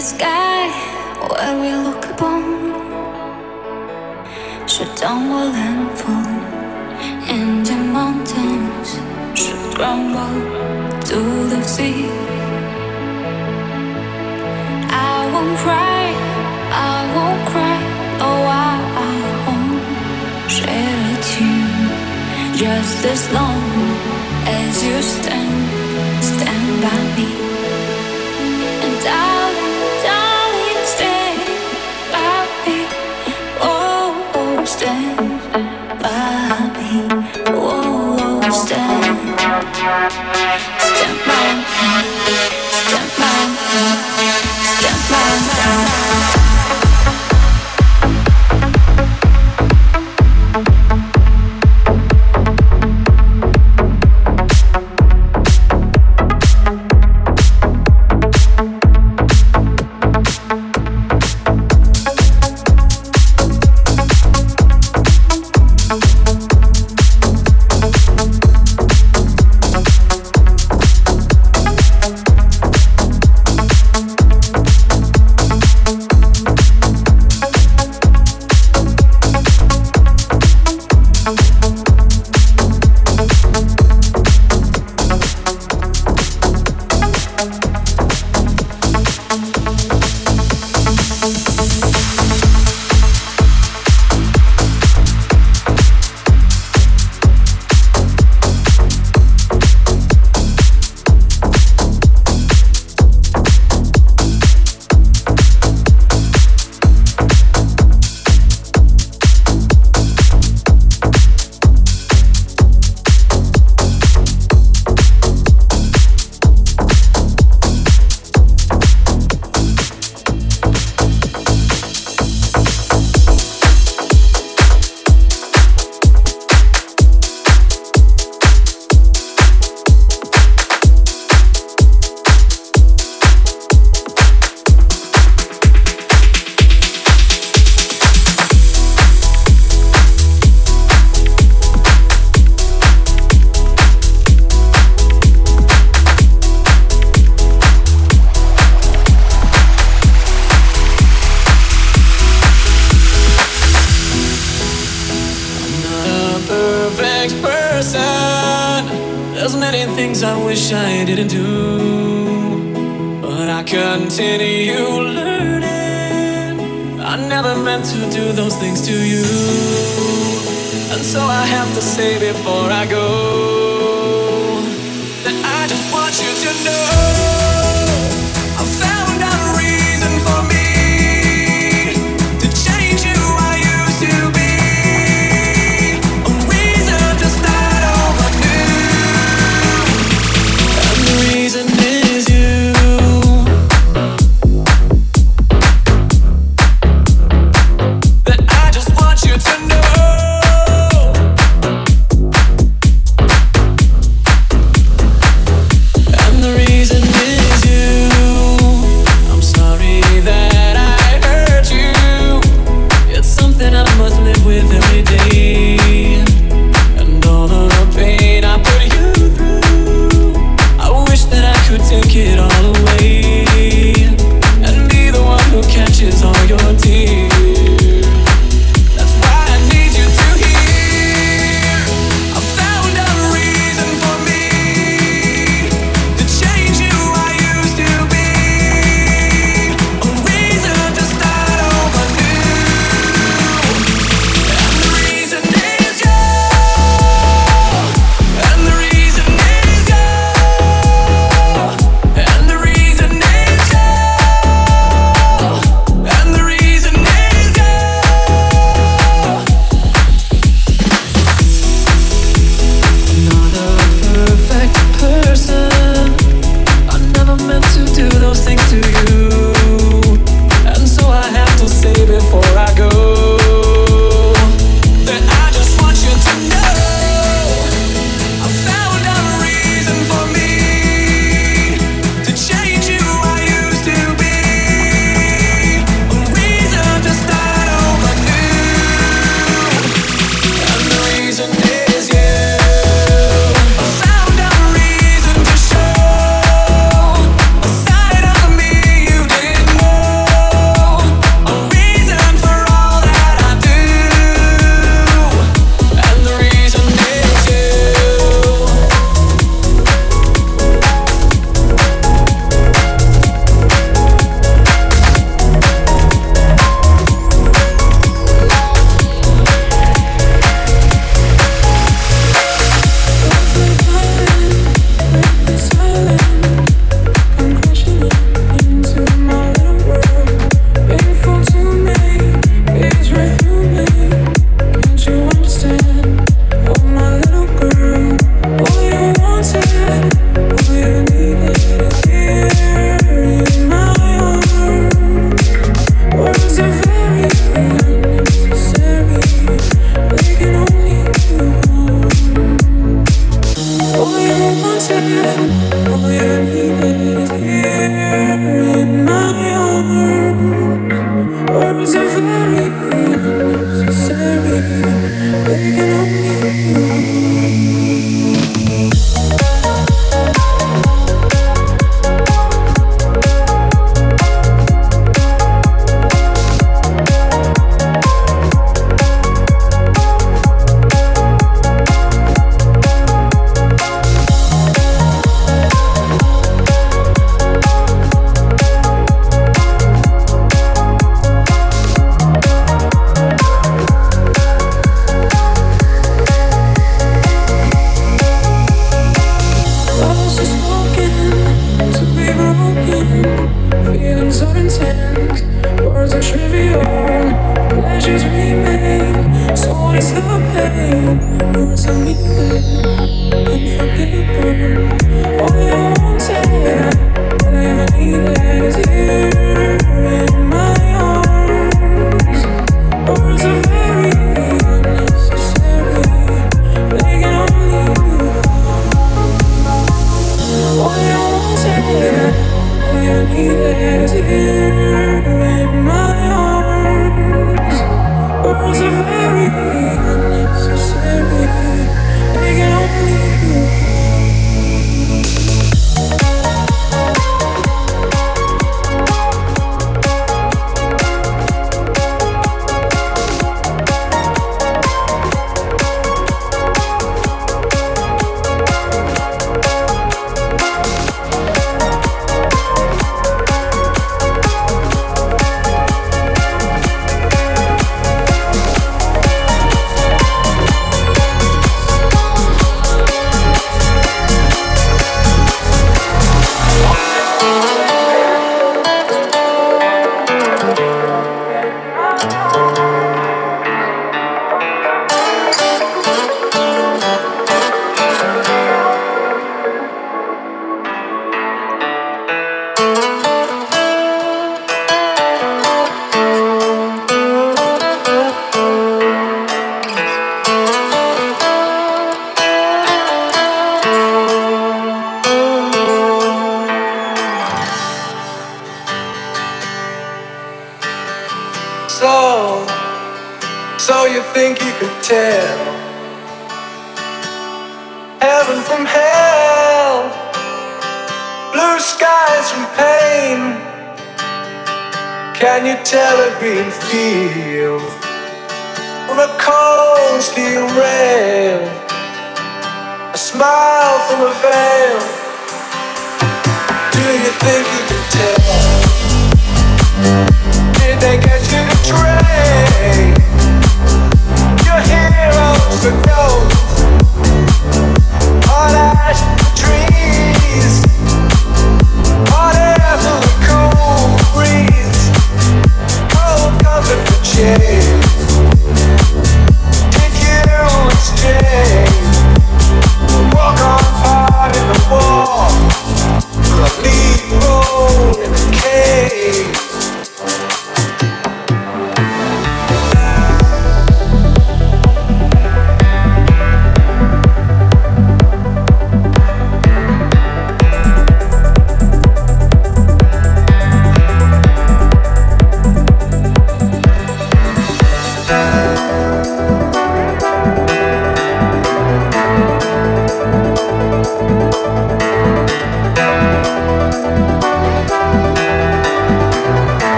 sky where we look upon. Should tumble and fall And the mountains should crumble to the sea. I won't cry, I won't cry oh I, I won't shed a tear. Just as long as you stand, stand by me. And I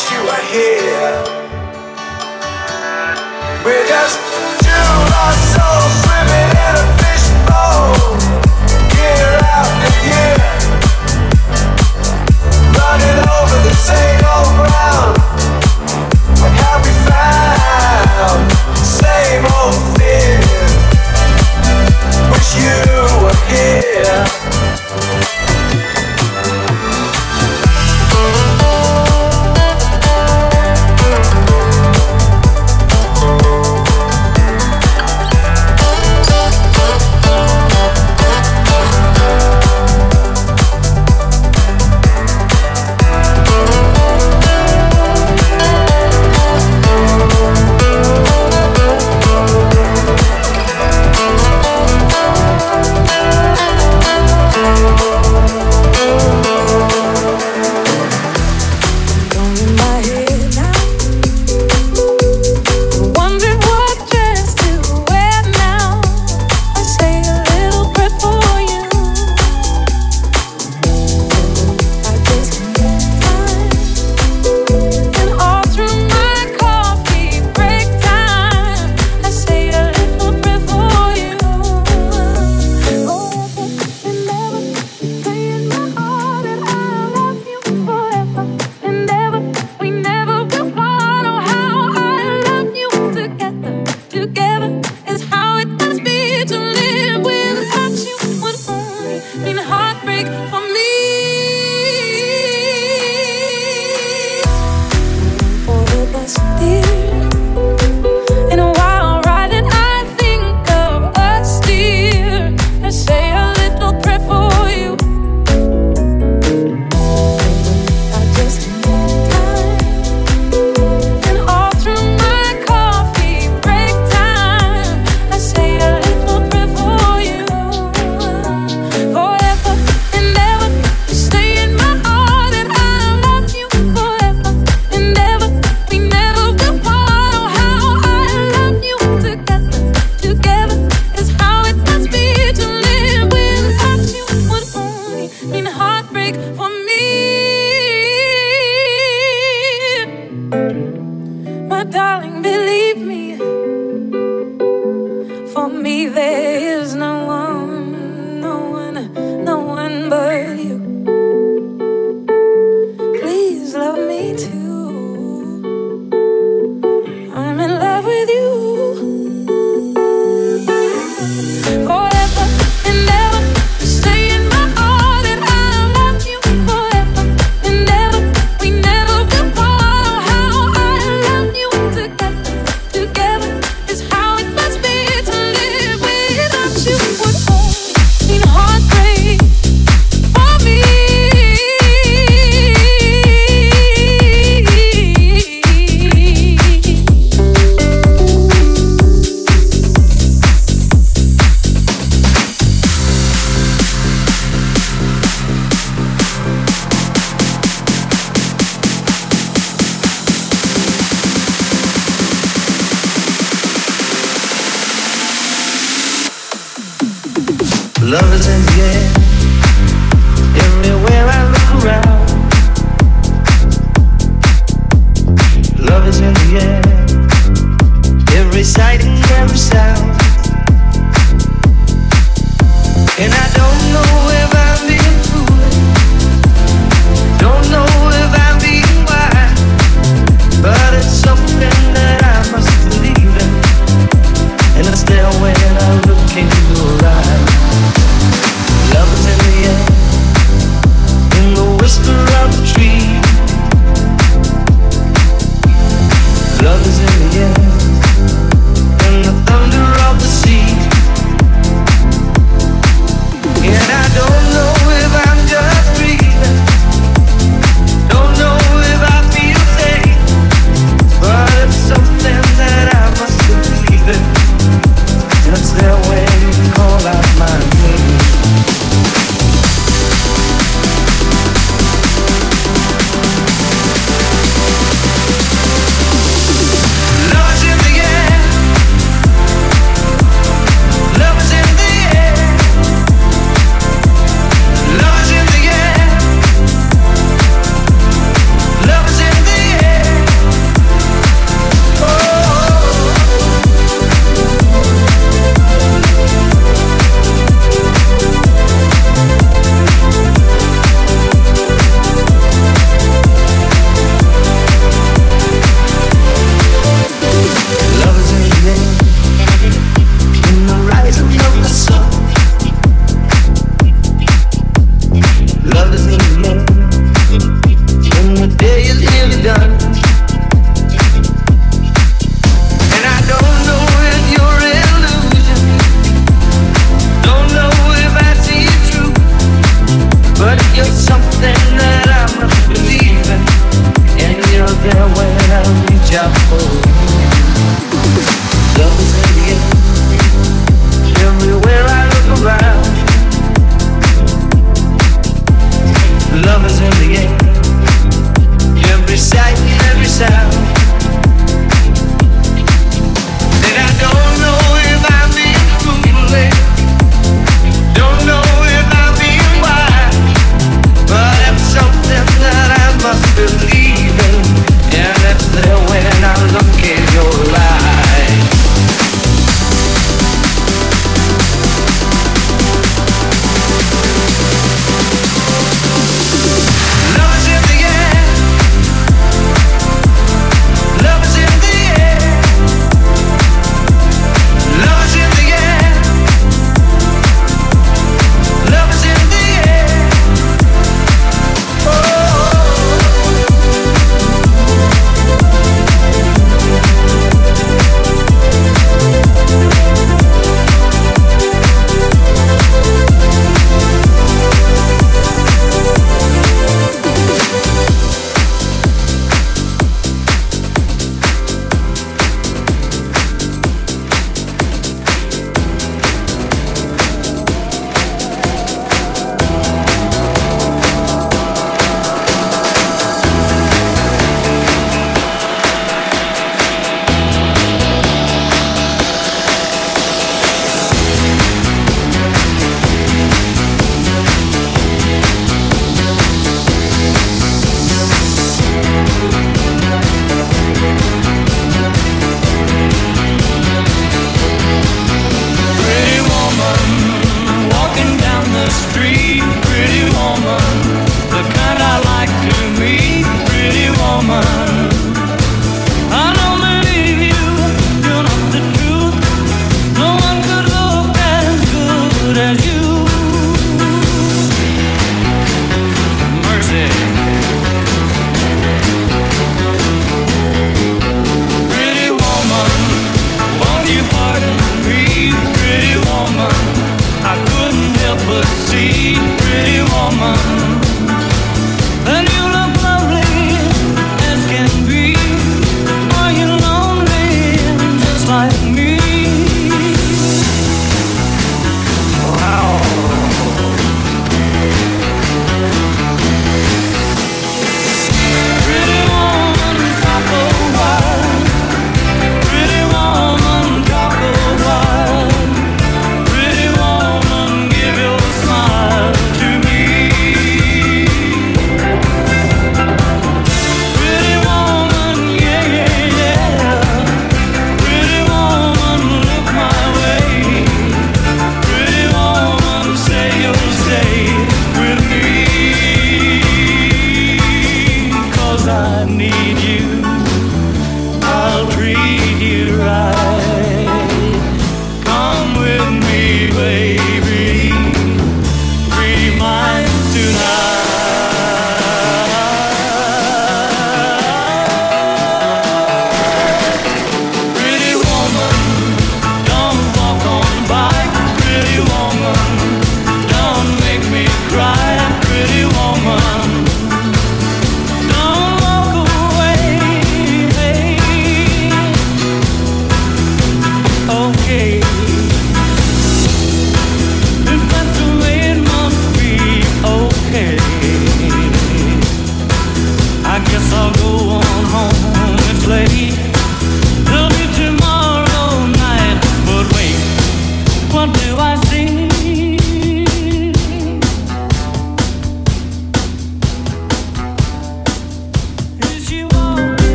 wish you were here We're just two lost souls.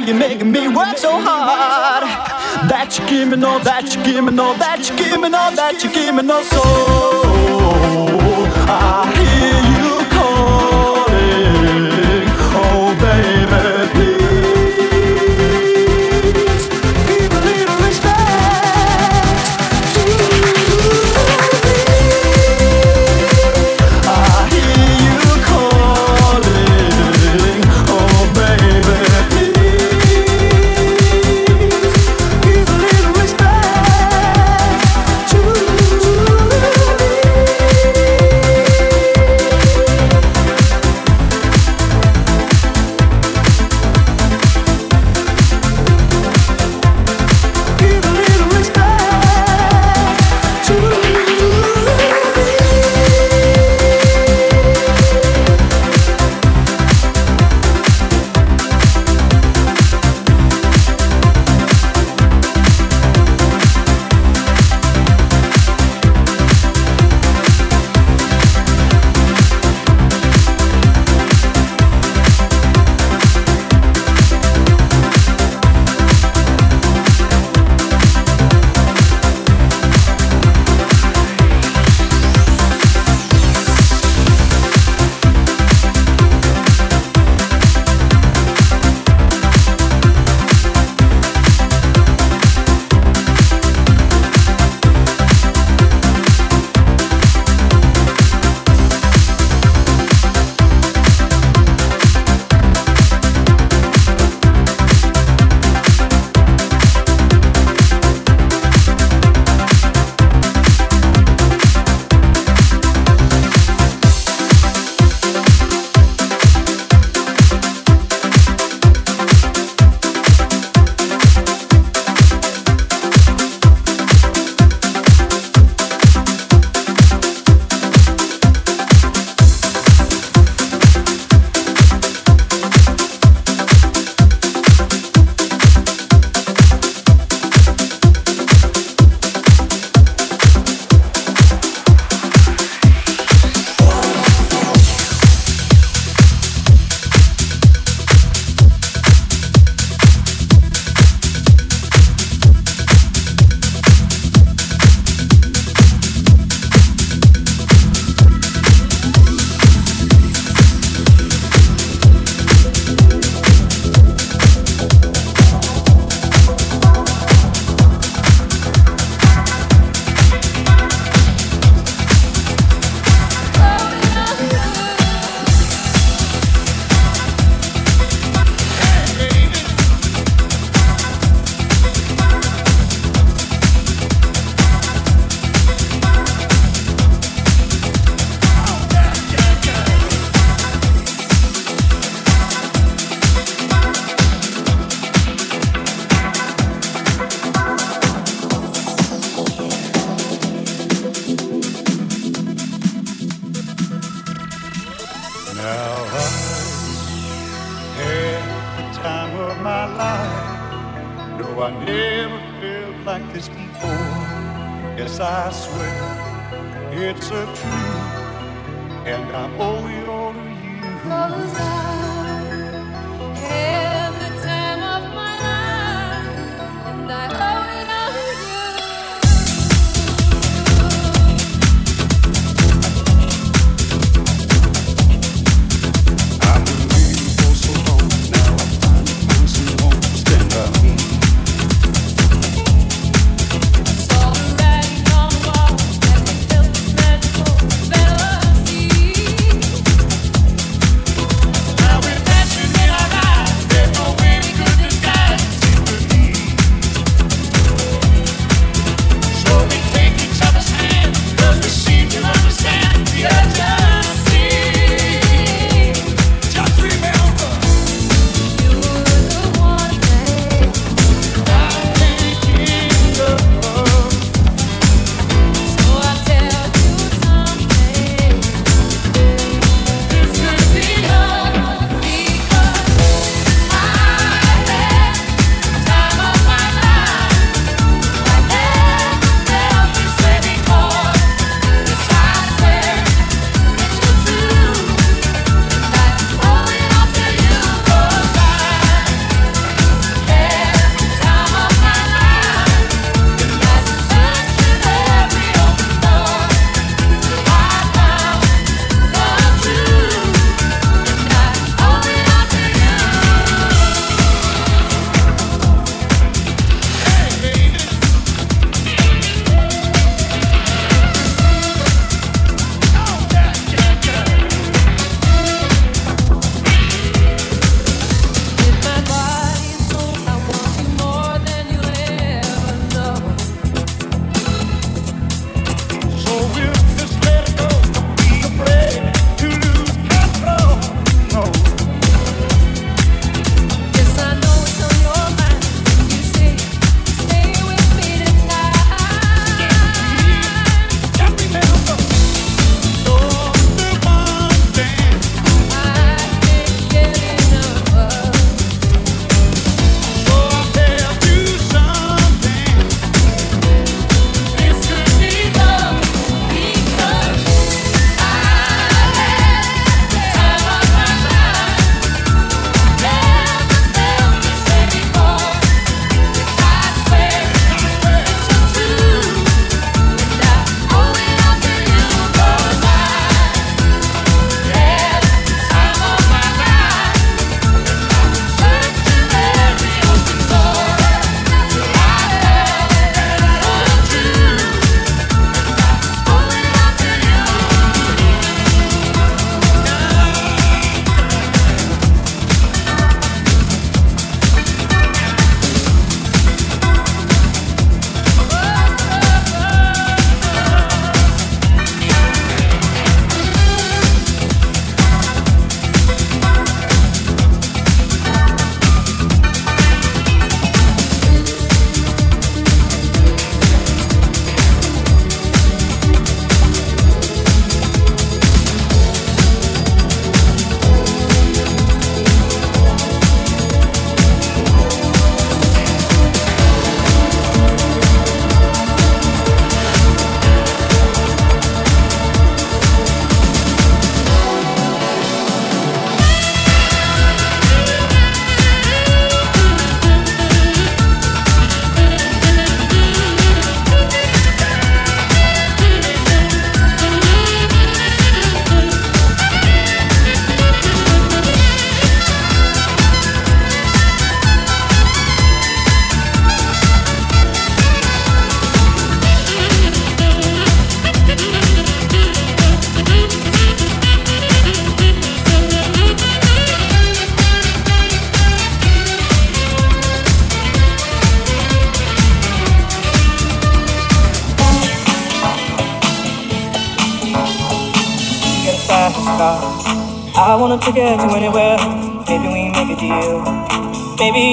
girl, you're making me work so hard. That you give me no, that you give me no, that you give me no, that you give me no soul. Ah.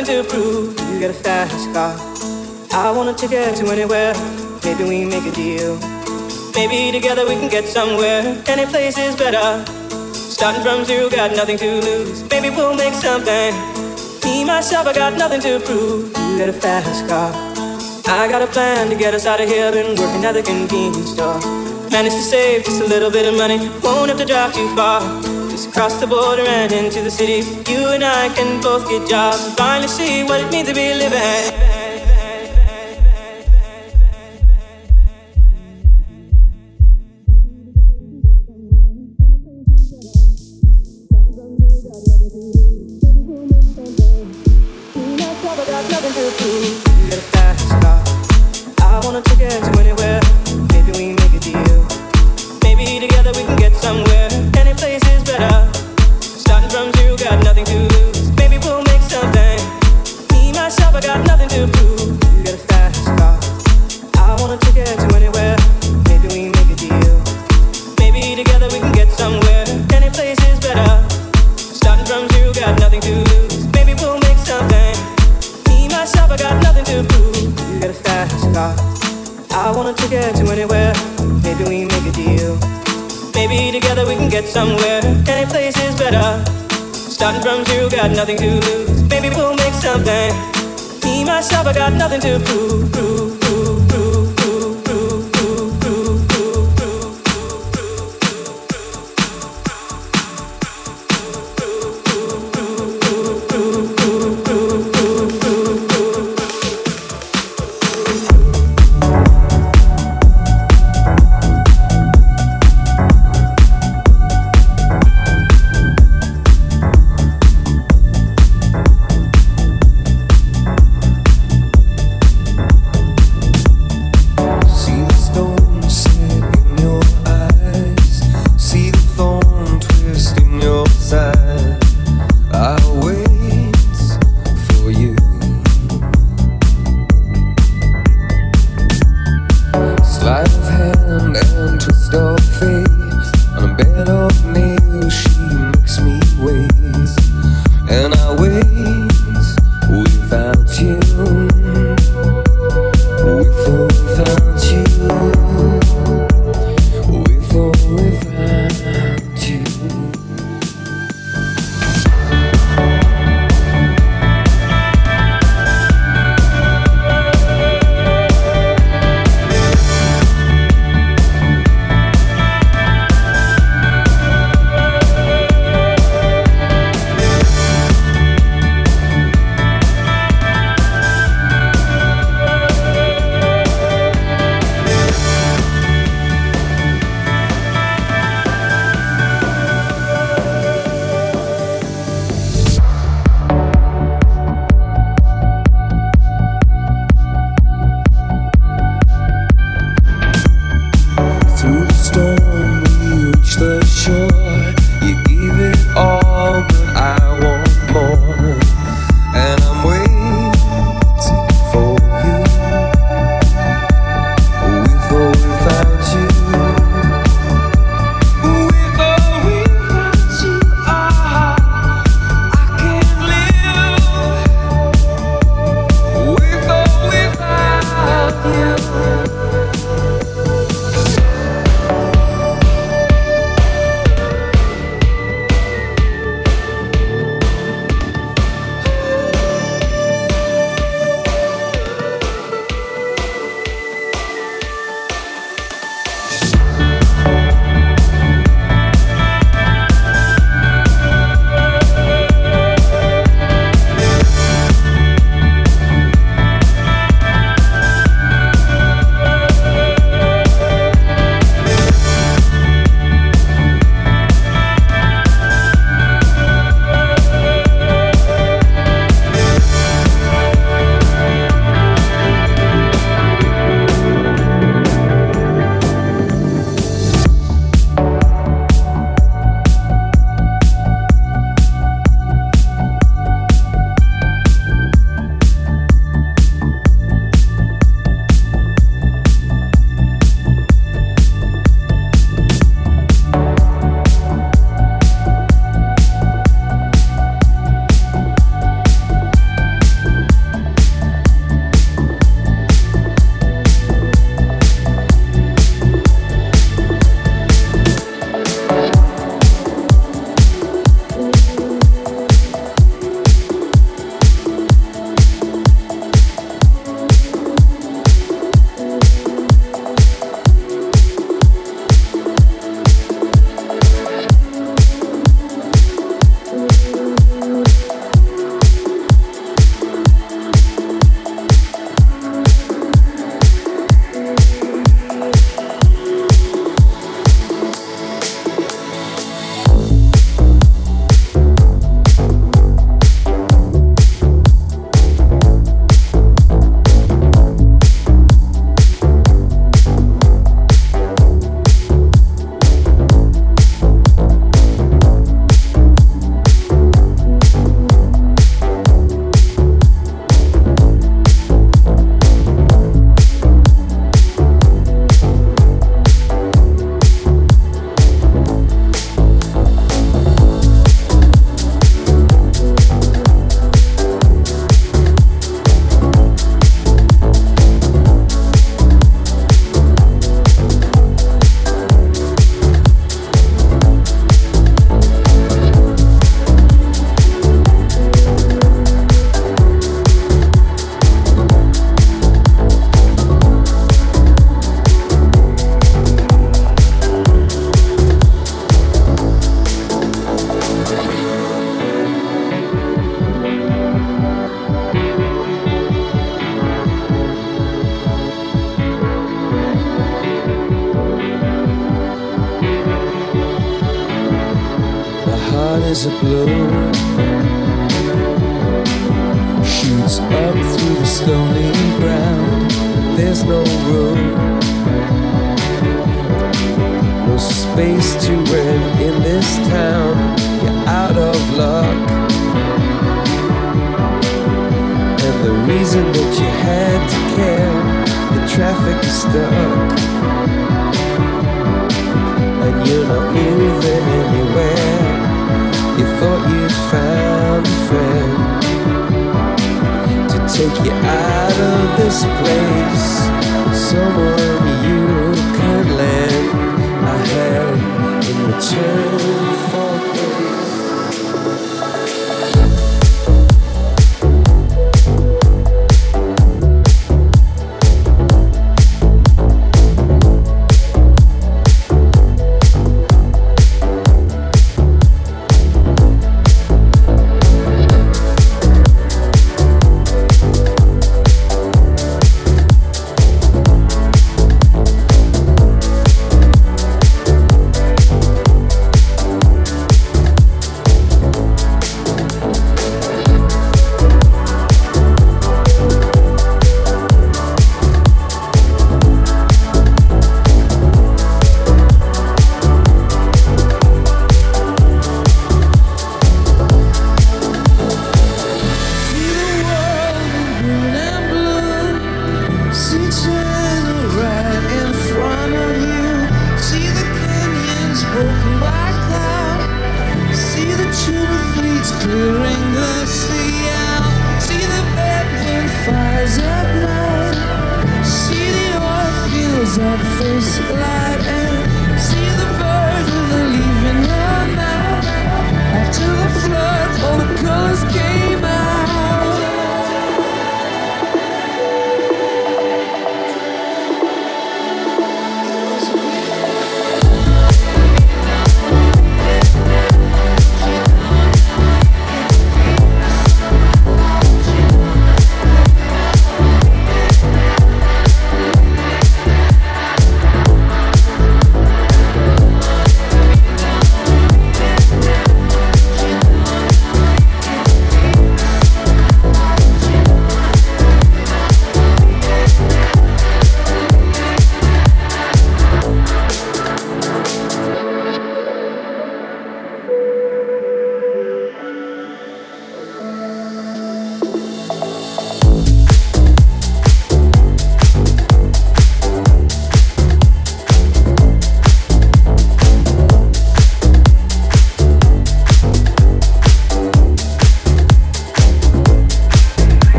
Nothing to prove. You got a fast car. I want a ticket to anywhere. Maybe we make a deal. Maybe together we can get somewhere. Any place is better. Starting from zero, got nothing to lose. Maybe we'll make something. Me, myself, I got nothing to prove. You got a fast car. I got a plan to get us out of here. Been working at the convenience store. Managed to save just a little bit of money. Won't have to drive too far. Just across the border and into the city. You and I can both get jobs finally see what it means to be living.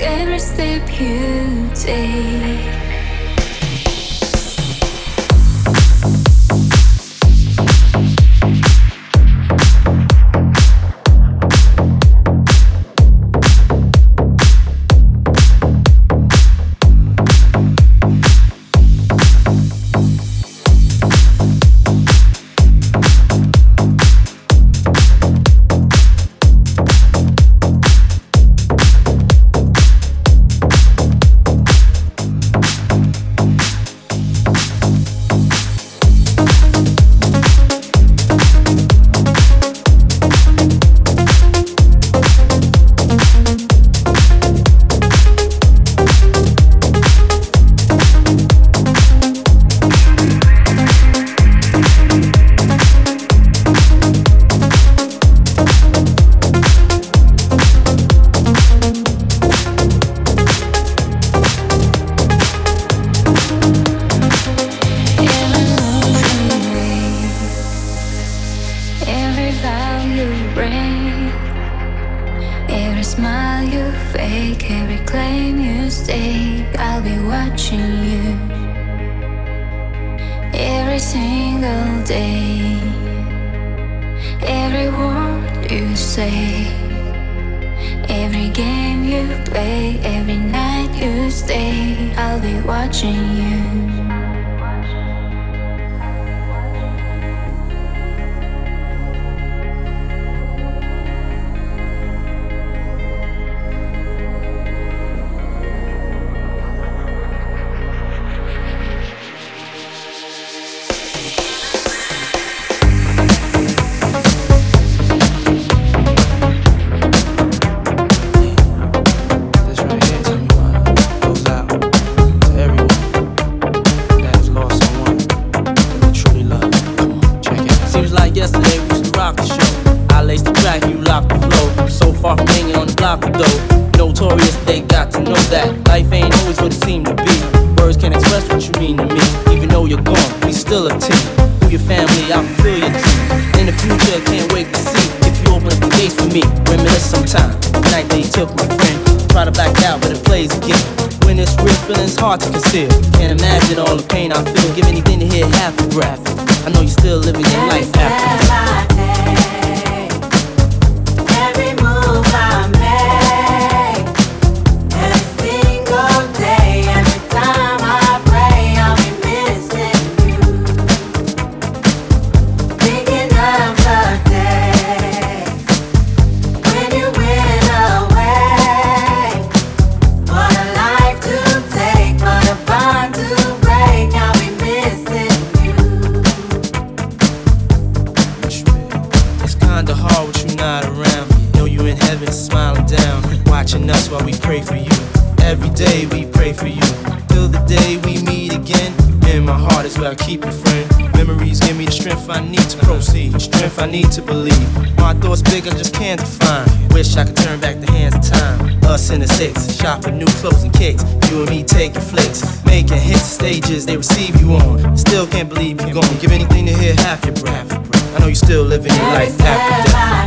Every step you take. Imagine all the pain I feel. Give anything to hear half the breath. I know you're still living your life after. Need to proceed, strength I need to believe. My thoughts big, I just can't define. Wish I could turn back the hands of time. Us in the six, shop for new clothes and kicks. You and me taking flicks, making hits, stages they receive you on. Still can't believe you're gone. Give anything to hear half your breath. I know you're still living your life after death.